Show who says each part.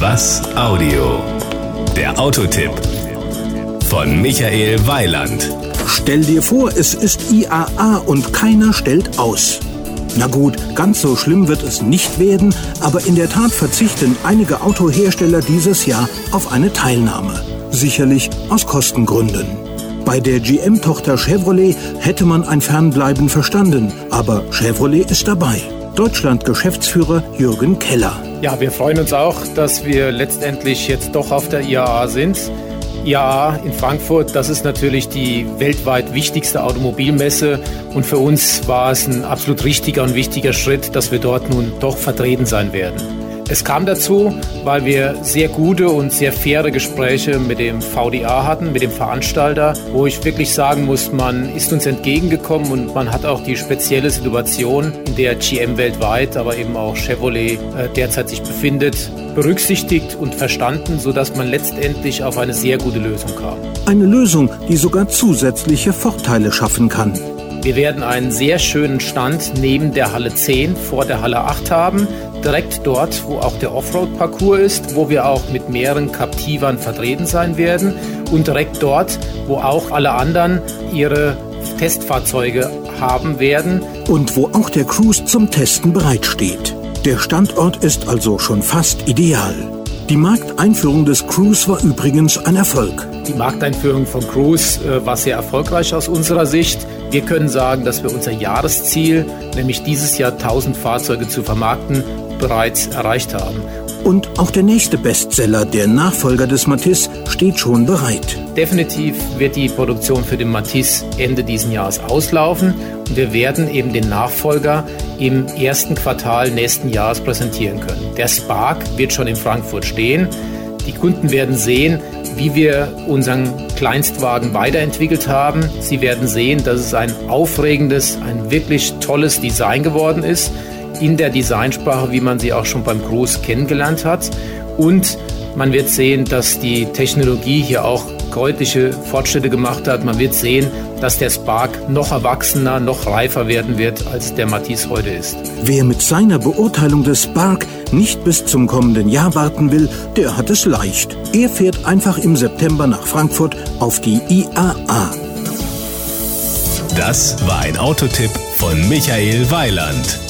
Speaker 1: Was Audio? Der Autotipp von Michael Weiland.
Speaker 2: Stell dir vor, es ist IAA und keiner stellt aus. Na gut, ganz so schlimm wird es nicht werden, aber in der Tat verzichten einige Autohersteller dieses Jahr auf eine Teilnahme. Sicherlich aus Kostengründen. Bei der GM-Tochter Chevrolet hätte man ein Fernbleiben verstanden, aber Chevrolet ist dabei. Deutschland-Geschäftsführer Jürgen Keller.
Speaker 3: Ja, wir freuen uns auch, dass wir letztendlich jetzt doch auf der IAA sind. IAA in Frankfurt, das ist natürlich die weltweit wichtigste Automobilmesse und für uns war es ein absolut richtiger und wichtiger Schritt, dass wir dort nun doch vertreten sein werden. Es kam dazu, weil wir sehr gute und sehr faire Gespräche mit dem VDA hatten, mit dem Veranstalter, wo ich wirklich sagen muss, man ist uns entgegengekommen und man hat auch die spezielle Situation, in der GM weltweit, aber eben auch Chevrolet äh, derzeit sich befindet, berücksichtigt und verstanden, sodass man letztendlich auf eine sehr gute Lösung kam.
Speaker 2: Eine Lösung, die sogar zusätzliche Vorteile schaffen kann.
Speaker 3: Wir werden einen sehr schönen Stand neben der Halle 10 vor der Halle 8 haben, direkt dort, wo auch der Offroad-Parcours ist, wo wir auch mit mehreren Captivern vertreten sein werden und direkt dort, wo auch alle anderen ihre Testfahrzeuge haben werden.
Speaker 2: Und wo auch der Cruise zum Testen bereitsteht. Der Standort ist also schon fast ideal. Die Markteinführung des Cruise war übrigens ein Erfolg.
Speaker 3: Die Markteinführung von Cruise äh, war sehr erfolgreich aus unserer Sicht. Wir können sagen, dass wir unser Jahresziel, nämlich dieses Jahr 1000 Fahrzeuge zu vermarkten, bereits erreicht haben.
Speaker 2: Und auch der nächste Bestseller, der Nachfolger des Matisse, steht schon bereit.
Speaker 3: Definitiv wird die Produktion für den Matisse Ende dieses Jahres auslaufen und wir werden eben den Nachfolger im ersten Quartal nächsten Jahres präsentieren können. Der Spark wird schon in Frankfurt stehen. Die Kunden werden sehen, wie wir unseren Kleinstwagen weiterentwickelt haben. Sie werden sehen, dass es ein aufregendes, ein wirklich tolles Design geworden ist, in der Designsprache, wie man sie auch schon beim Cruise kennengelernt hat. Und man wird sehen, dass die Technologie hier auch deutliche Fortschritte gemacht hat. Man wird sehen, dass der Spark noch erwachsener, noch reifer werden wird, als der Matisse heute ist.
Speaker 2: Wer mit seiner Beurteilung des Spark nicht bis zum kommenden Jahr warten will, der hat es leicht. Er fährt einfach im September nach Frankfurt auf die IAA.
Speaker 1: Das war ein Autotipp von Michael Weiland.